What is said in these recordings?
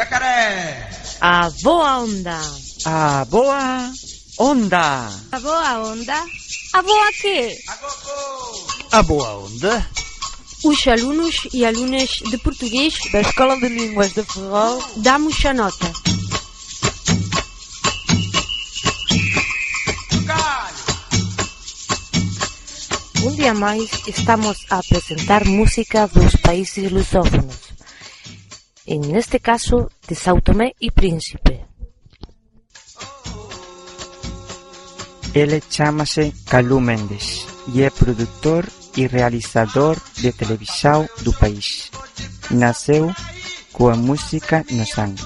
Jacaré! A boa onda! A boa onda! A boa onda? A boa quê? A boa onda? Os alunos e alunas de português da Escola de Línguas de Ferrol damos a nota. Um dia mais estamos a apresentar música dos países lusófonos, en neste caso de Sao Tomé e Príncipe. El chamase Calú Méndez e é produtor e realizador de televisão do país. Naceu coa música no sangue.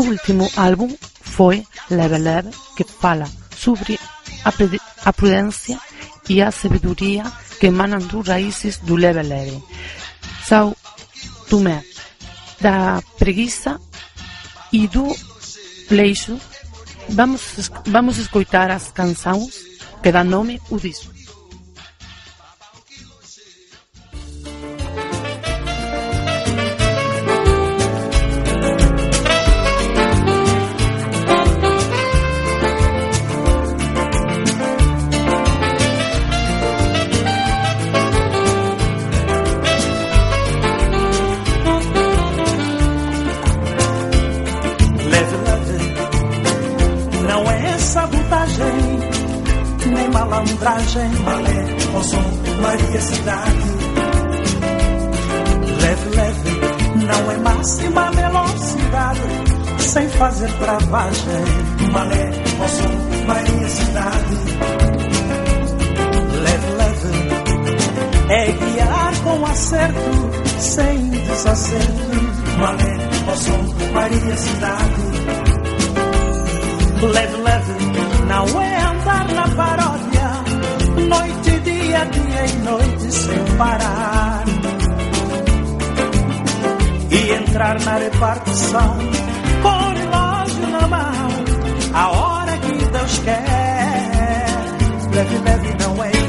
O último álbum foi Leve Leve que fala sobre a prudencia e a sabedoria que emanan dos raíces do Leve Leve. São Tomé da preguiça e do leixo, vamos, vamos escutar as canções que dão nome ao disco. Nem malandragem, malé, som, Maria Cidade. Leve, leve, não é máxima velocidade, sem fazer travagem, malé, som, Maria Cidade. Leve, leve, é guiar com acerto, sem desacerto, malé, som, Maria Cidade. Leve, leve, não é andar na paródia, noite, dia, dia e noite sem parar. E entrar na repartição com o relógio na mão, a hora que Deus quer. Leve, leve, não é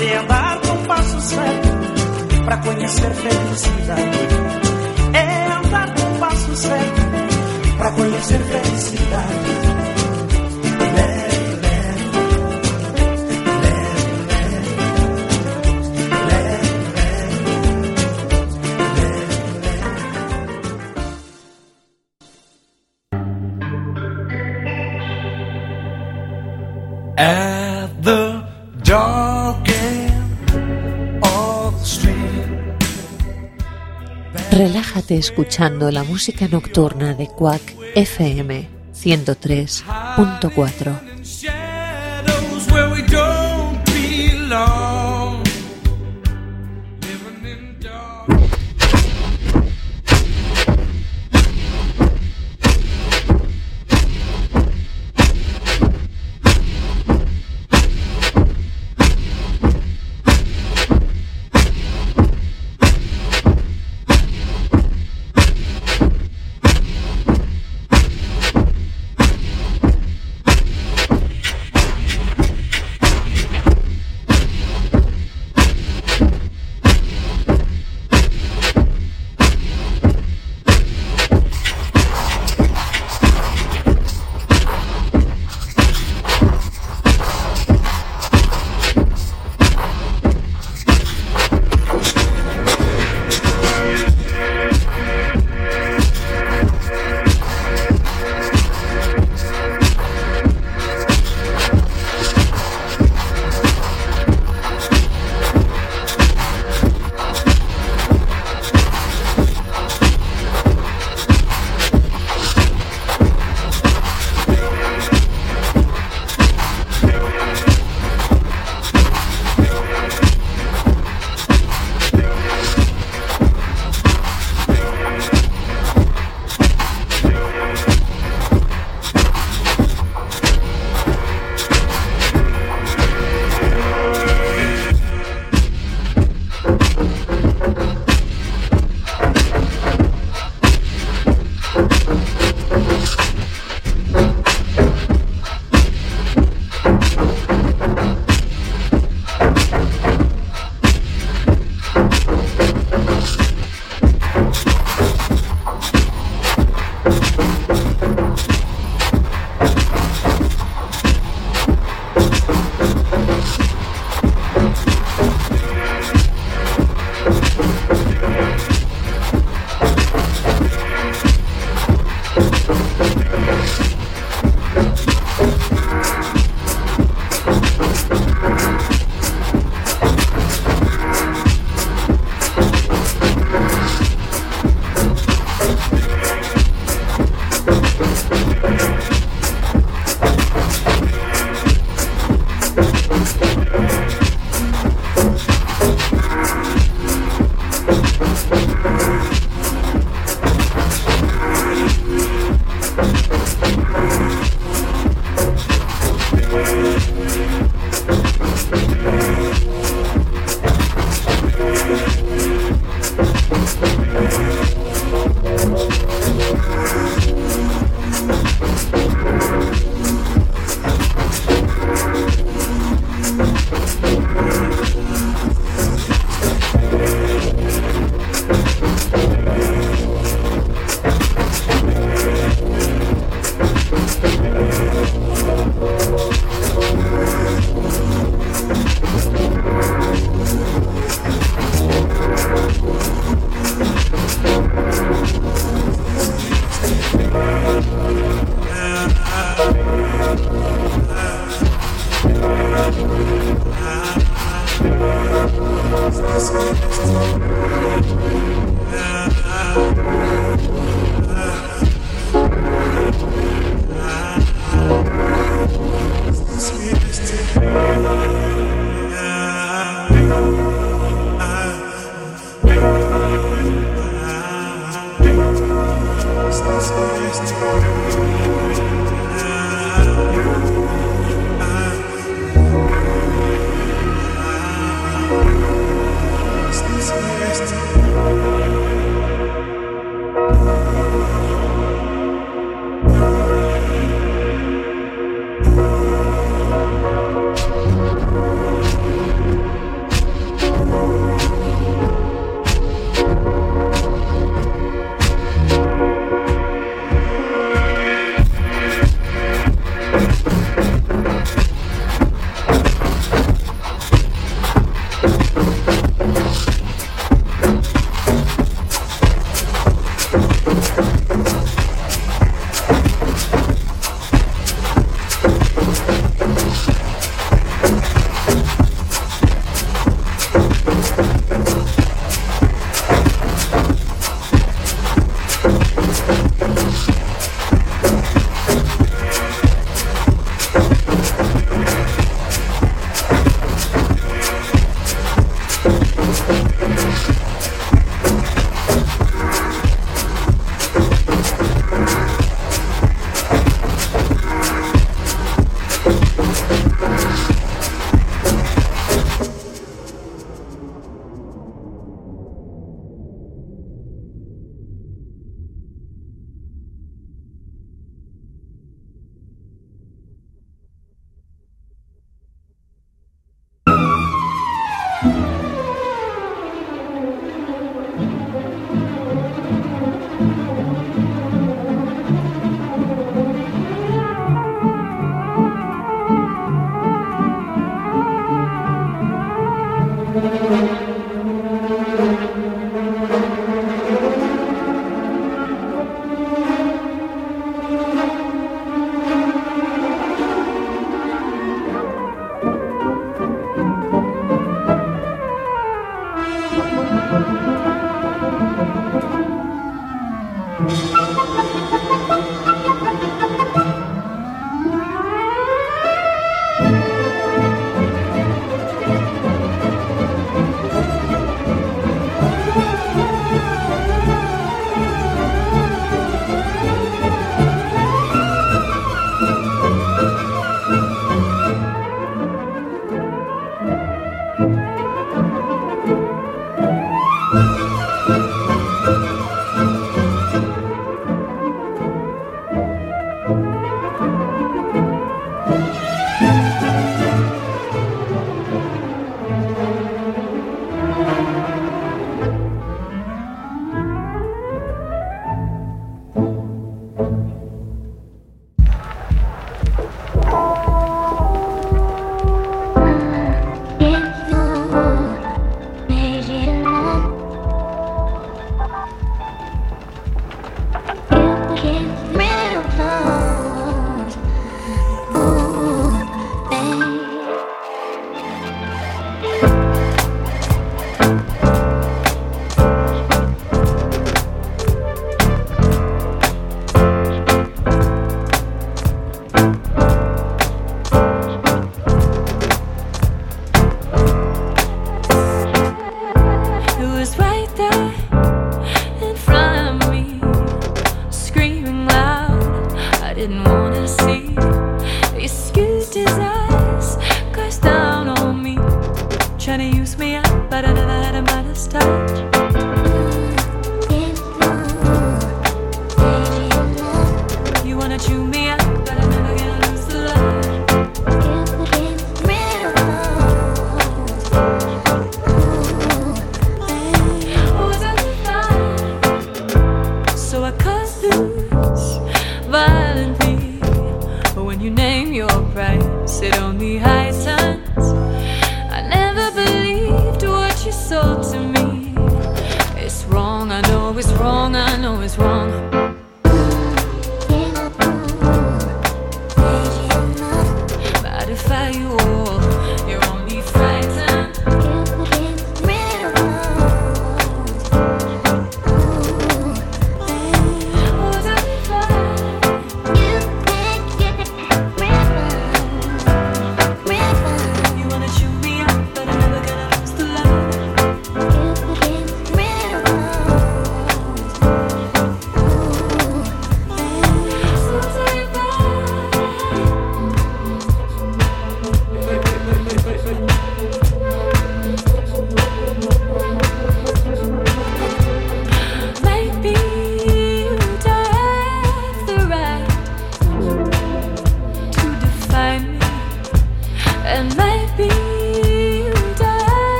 é andar com passo certo pra conhecer felicidade. É andar com passo certo pra conhecer felicidade. Escuchando la música nocturna de Quack FM 103.4.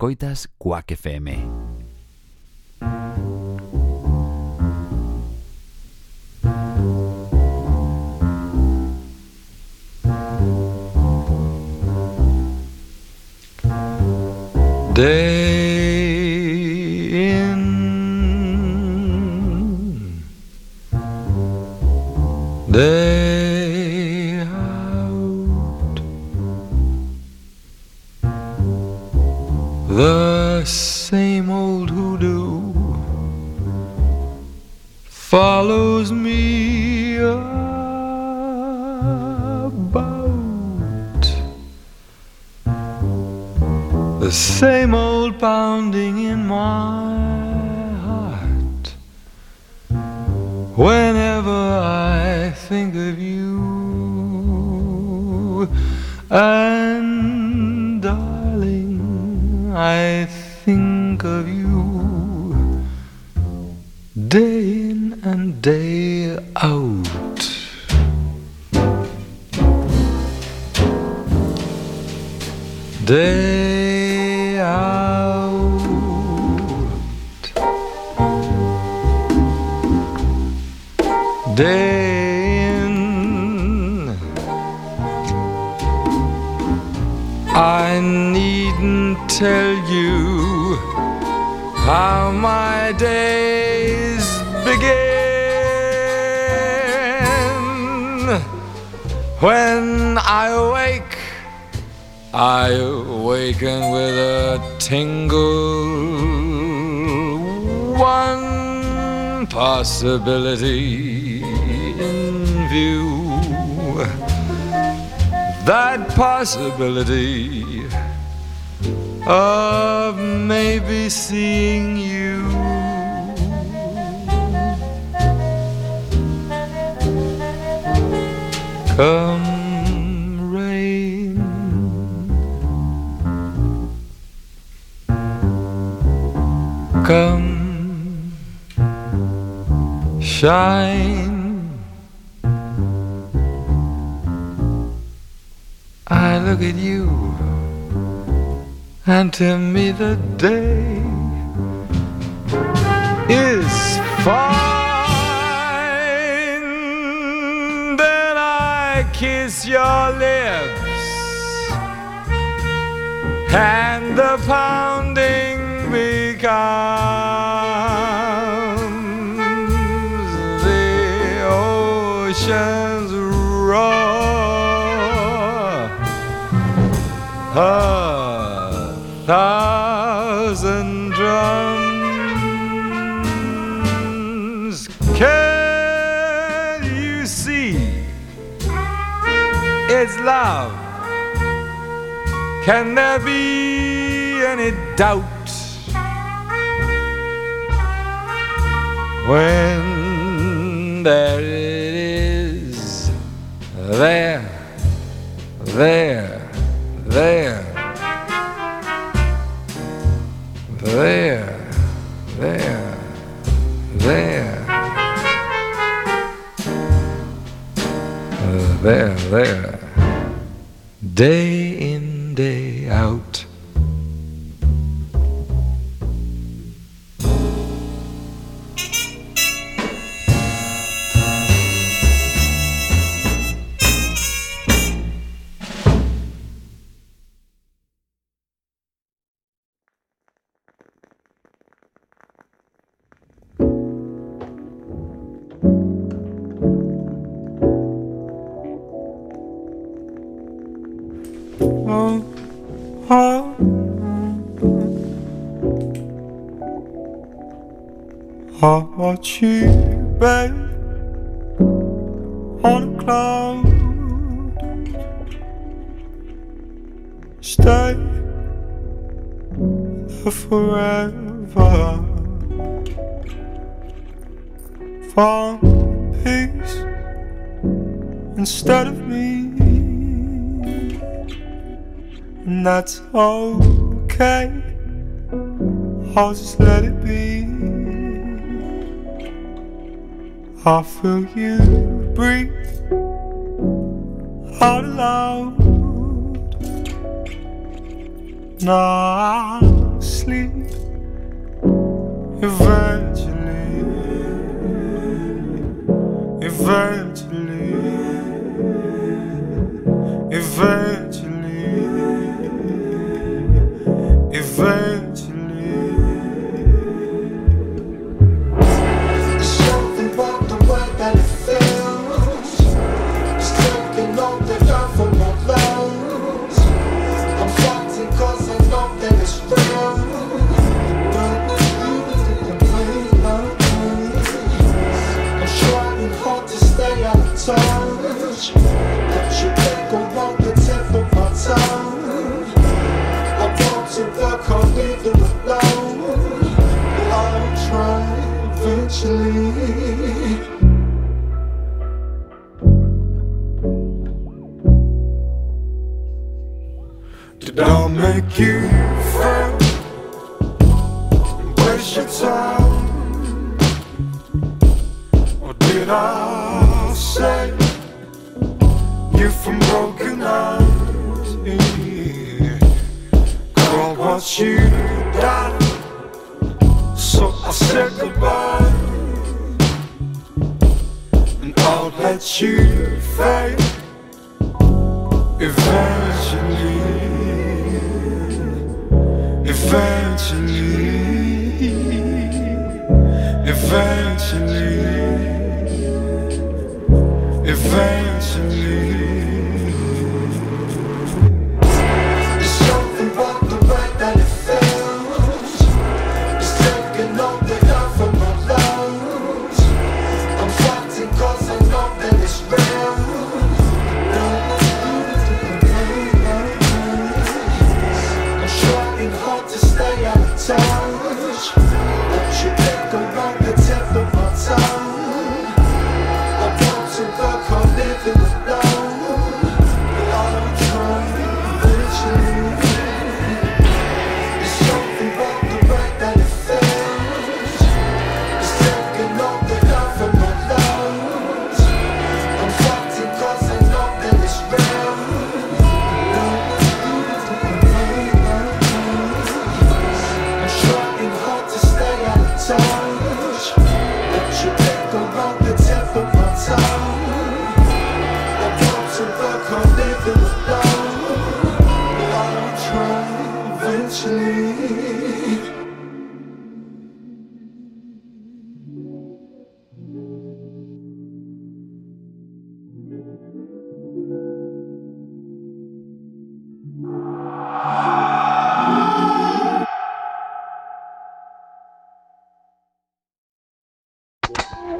Escoitas Quack FM. Day in, day follows me about. The same old pounding in my heart whenever I think of you. And darling, I think of you day out. Day out. Day in. I needn't tell you how my days begin. When I wake, I awaken with a tingle. One possibility in view. That possibility of maybe seeing you. Come rain. Come shine. I look at you, and to me the day is fine. Kiss your lips, and the pounding becomes the ocean's love. Can there be any doubt? When there is, there, there, Watch you, babe, on a cloud. Stay there forever. Found peace instead of me, and that's okay. I'll just let it I feel you breathe out loud. Now I sleep eventually, eventually, eventually. sleep. eventually, eventually, eventually.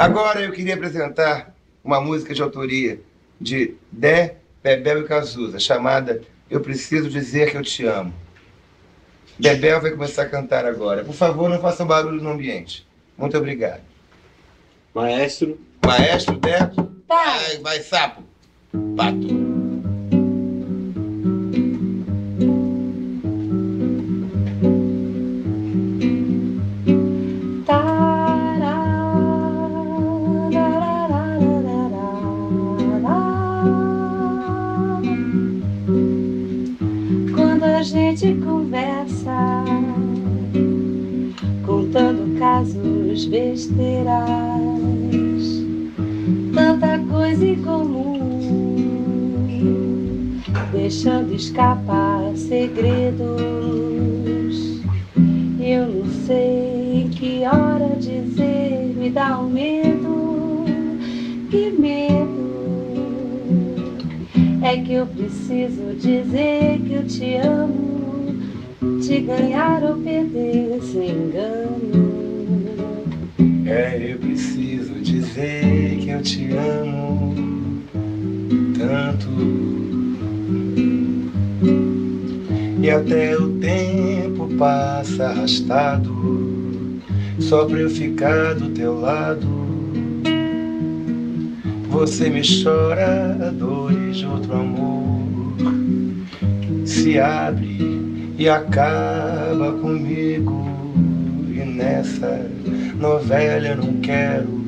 Agora eu queria apresentar uma música de autoria de Dé, Bebel e Cazuza, chamada Eu Preciso Dizer Que Eu Te Amo. Bebel vai começar a cantar agora. Por favor, não faça barulho no ambiente. Muito obrigado. Maestro. Maestro, Dé. Vai, vai, sapo. Pato. só pra eu ficar do teu lado. Você me chora a dores de outro amor se abre e acaba comigo. E nessa novela eu não quero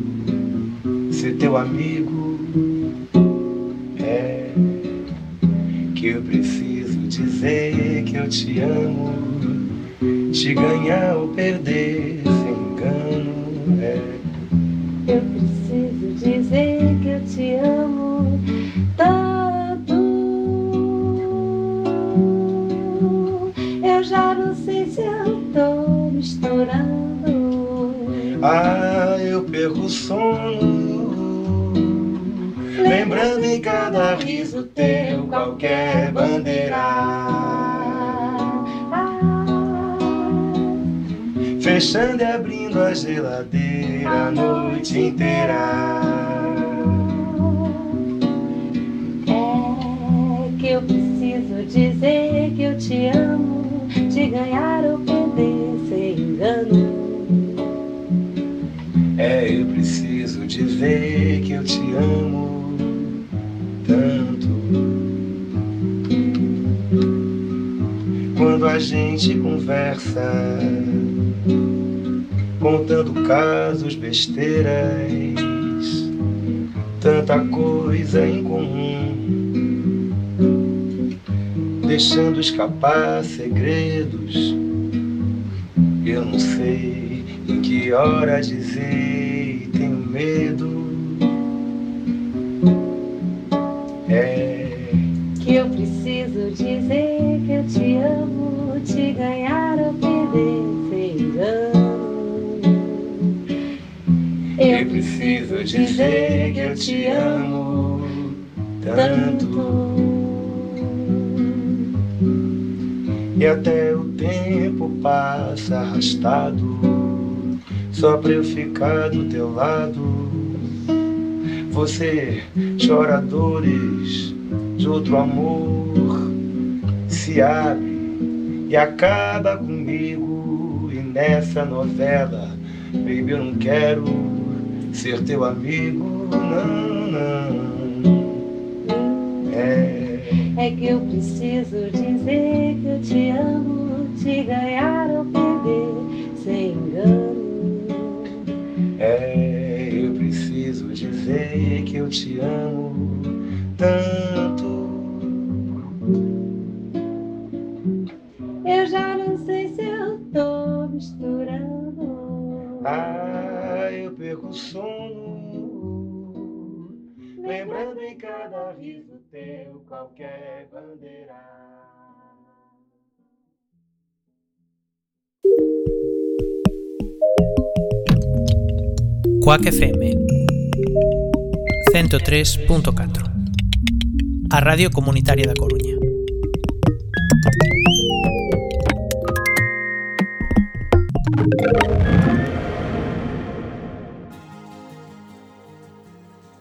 ser teu amigo. É que eu preciso dizer que eu te amo, te ganhar ou perder. Dizer que eu te amo tanto. Eu já não sei se eu tô misturando. Ah, eu perco o sono. Lembrando em cada riso teu qualquer bandeira. Fechando e abrindo a geladeira a noite inteira. É que eu preciso dizer que eu te amo, te ganhar ou perder sem engano. É, eu preciso dizer que eu te amo tanto. Quando a gente conversa, contando casos, besteiras, tanta coisa em comum, deixando escapar segredos. Eu não sei em que hora dizer e tenho medo. É, Que eu preciso dizer que eu te amo, te ganhar preciso dizer que eu te amo tanto. E até o tempo passa arrastado, só pra eu ficar do teu lado. Você chora dores de outro amor, se abre e acaba comigo. E nessa novela, baby, eu não quero ser teu amigo, não, não. É. É que eu preciso dizer que eu te amo, te ganhar ou perder sem engano. É, eu preciso dizer que eu te amo tanto. Eu já não sei se eu tô misturando. Ah, perco o sono. Lembrando em cada riso teu qualquer bandeira. Quack FM 103.4 A Radio Comunitaria da Coruña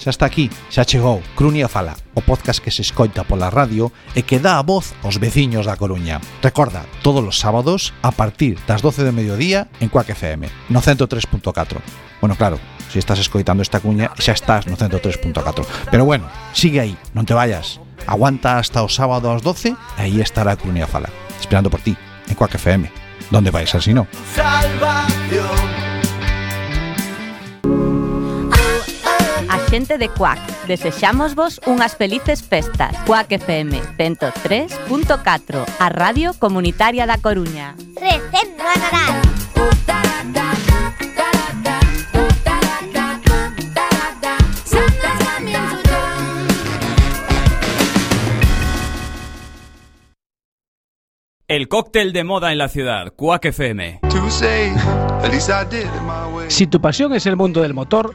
Xa está aquí, xa chegou Crunia Fala, o podcast que se escoita pola radio e que dá a voz aos veciños da Coruña. Recorda, todos os sábados a partir das 12 do mediodía en Cuac FM, no 103.4. Bueno, claro, se estás escoitando esta cuña xa estás no 103.4. Pero bueno, sigue aí, non te vayas. Aguanta hasta o sábado ás 12 e aí estará Crunia Fala, esperando por ti en Cuac FM. ¿Dónde vais así no? Salvación. Xente de Cuac, desexamos vos unhas felices festas. Cuac FM 103.4, a radio comunitaria da Coruña. El cóctel de moda en la ciudad, Quack FM. Si tu pasión es el mundo del motor,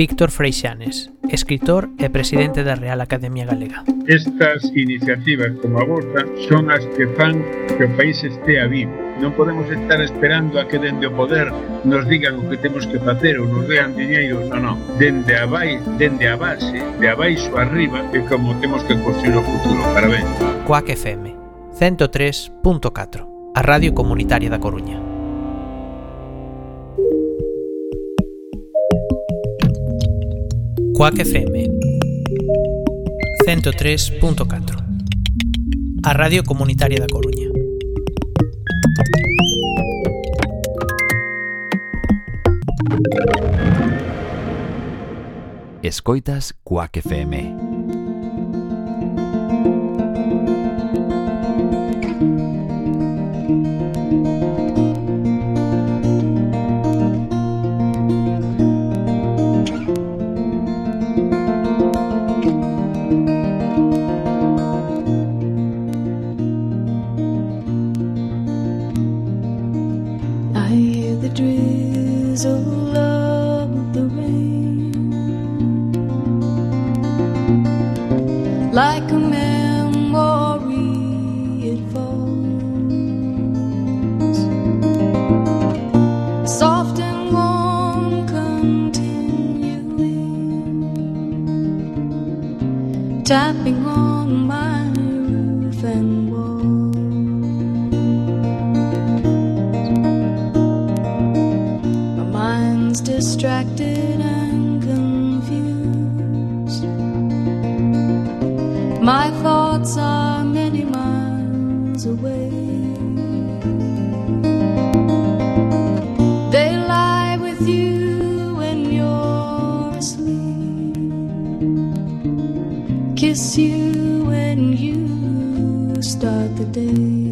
Víctor Freixanes, escritor e presidente da Real Academia Galega. Estas iniciativas como a vosa son as que fan que o país estea vivo. Non podemos estar esperando a que dende o poder nos digan o que temos que facer ou nos dean diñeiro, non, non. Dende a, vai, dende a base, de abaixo arriba, é como temos que construir o futuro. Parabéns. Coac FM 103.4, a radio comunitaria da Coruña. Cuac FM 103.4 A Radio Comunitaria da Coruña. Escoitas Cuac FM Kiss you when you start the day.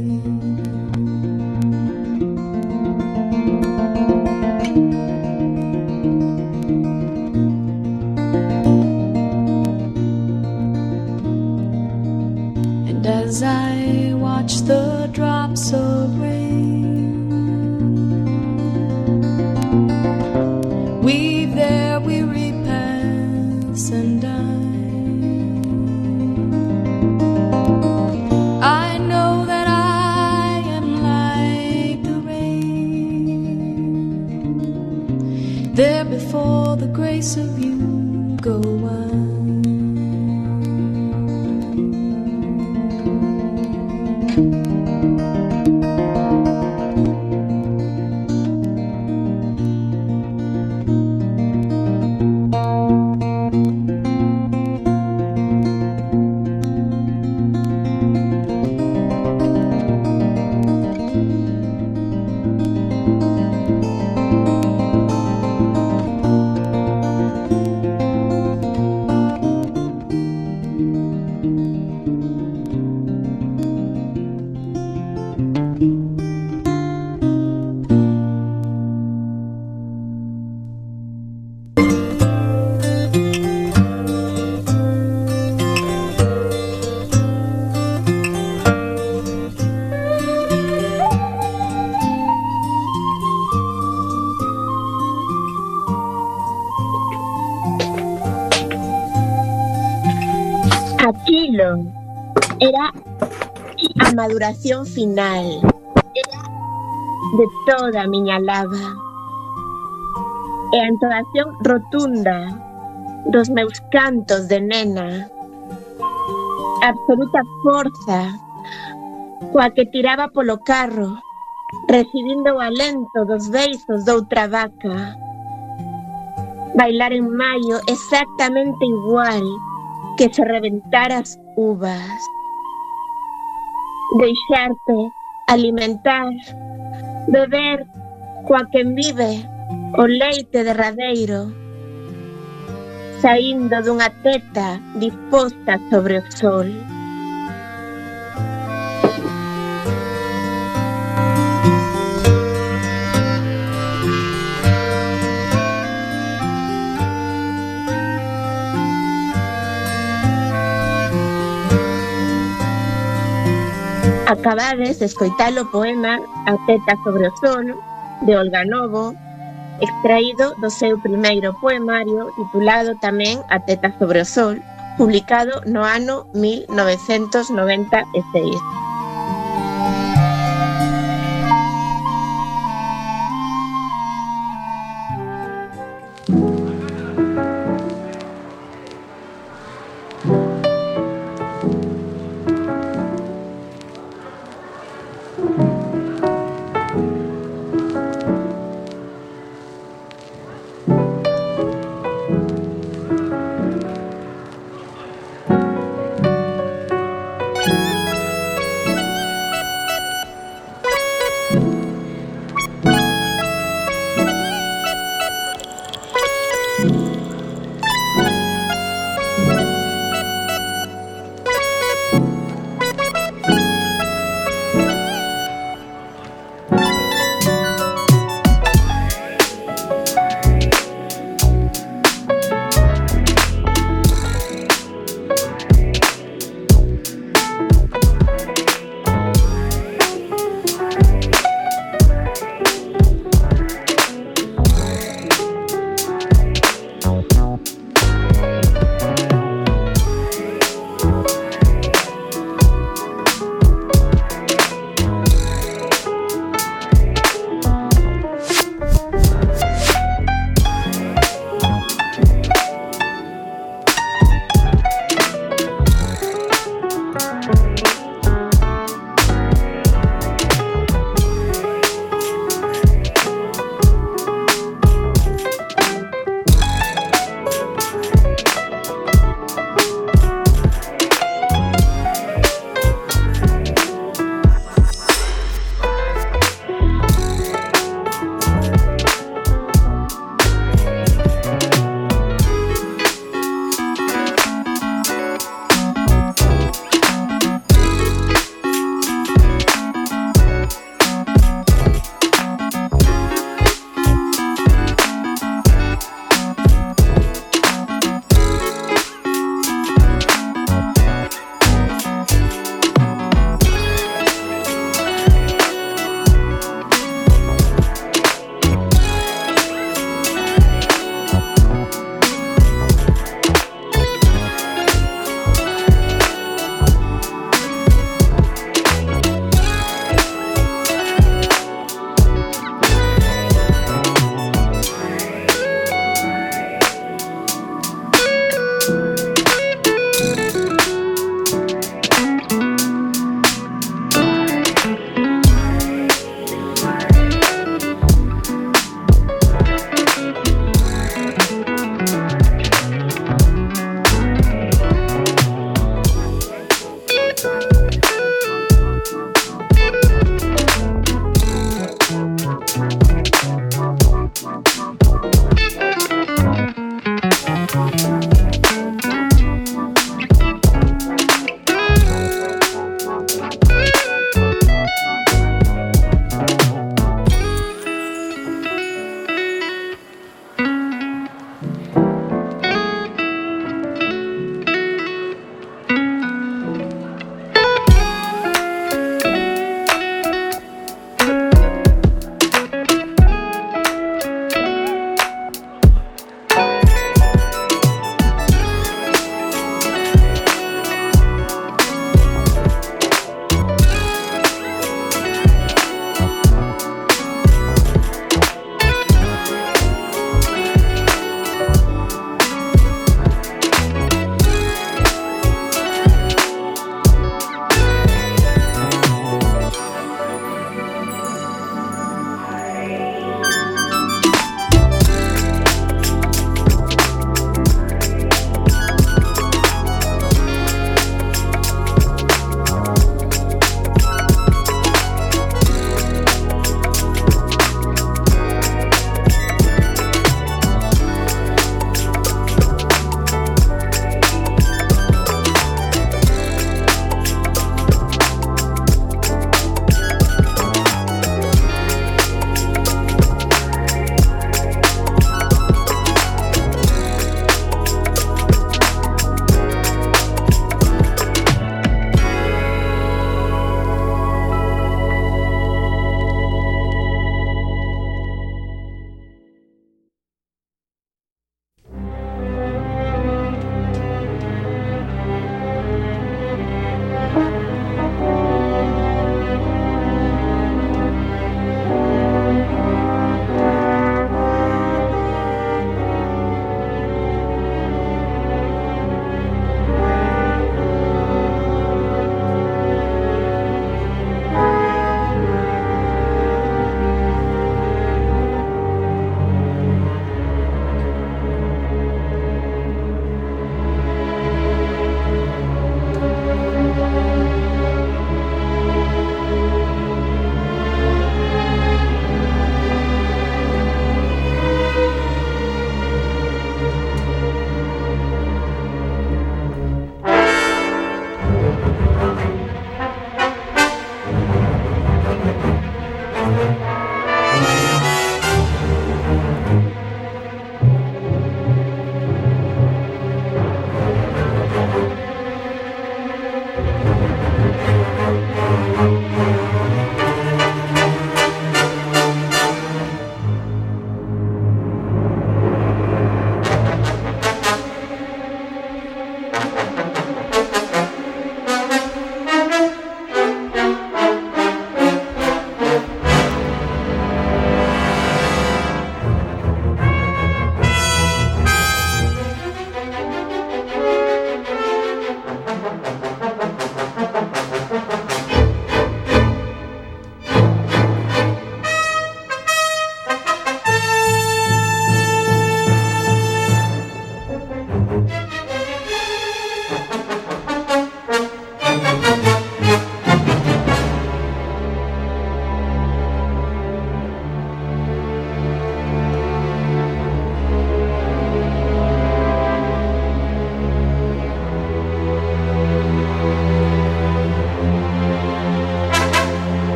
Aquilo era a maduración final. De toda miña lava. E entonación rotunda. Dos meus cantos de nena. Absoluta forza. Coa que tiraba polo carro recibindo o alento dos beizos doutra vaca. Bailar en maio exactamente igual que se reventaras uvas, deixarte alimentar, beber coa quen vive o leite derradeiro, saindo dunha teta disposta sobre o sol. Acabades de escoitar o poema A teta sobre o sol de Olga Novo, extraído do seu primeiro poemario titulado tamén A teta sobre o sol, publicado no ano 1996.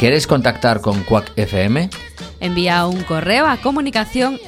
¿Quieres contactar con Quack FM? Envía un correo a comunicación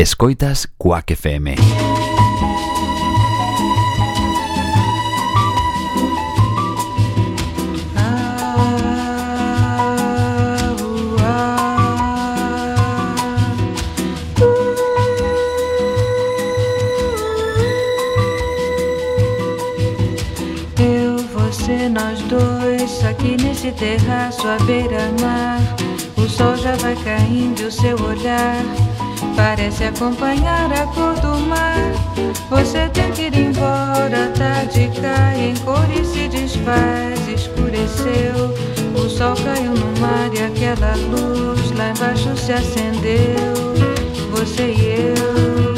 Escoitas Quack FM. Eu, você, nós dois, aqui nesse terraço à beira-mar. O sol já vai caindo e o seu olhar parece acompanhar a cor do mar. Você tem que ir embora, a tarde cai em cor e se desfaz, escureceu. O sol caiu no mar e aquela luz lá embaixo se acendeu. Você e. Eu,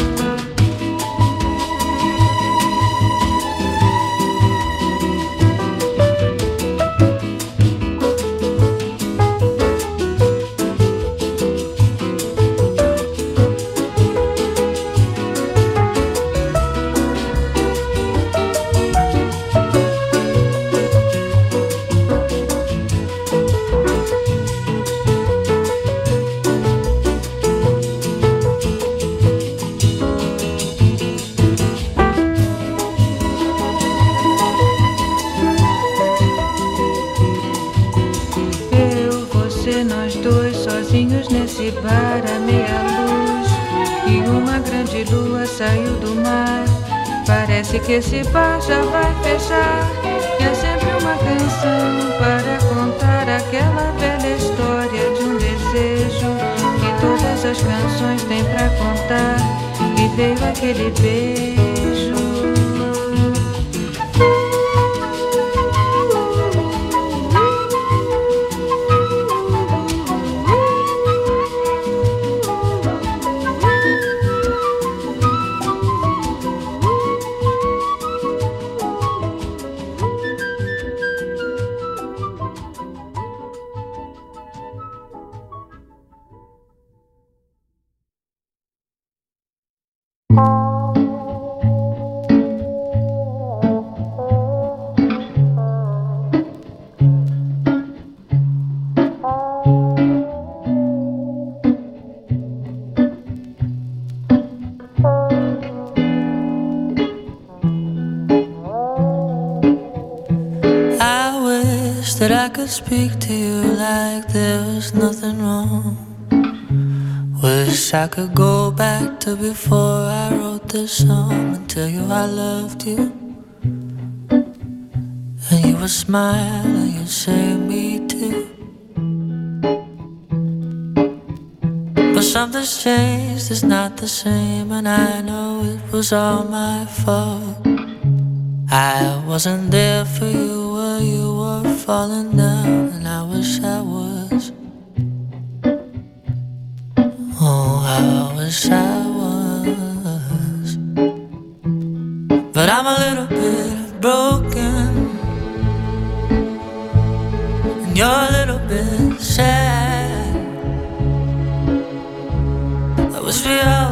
que esse bar já vai fechar. E é sempre uma canção para contar aquela velha história de um desejo que todas as canções têm pra contar. E veio aquele beijo. Speak to you like there was nothing wrong. Wish I could go back to before I wrote this song and tell you I loved you. And you would smile and you'd say, Me too. But something's changed, it's not the same, and I know it was all my fault. I wasn't there for you while you were falling down, and I wish I was. Oh, I wish I was. But I'm a little bit broken, and you're a little bit.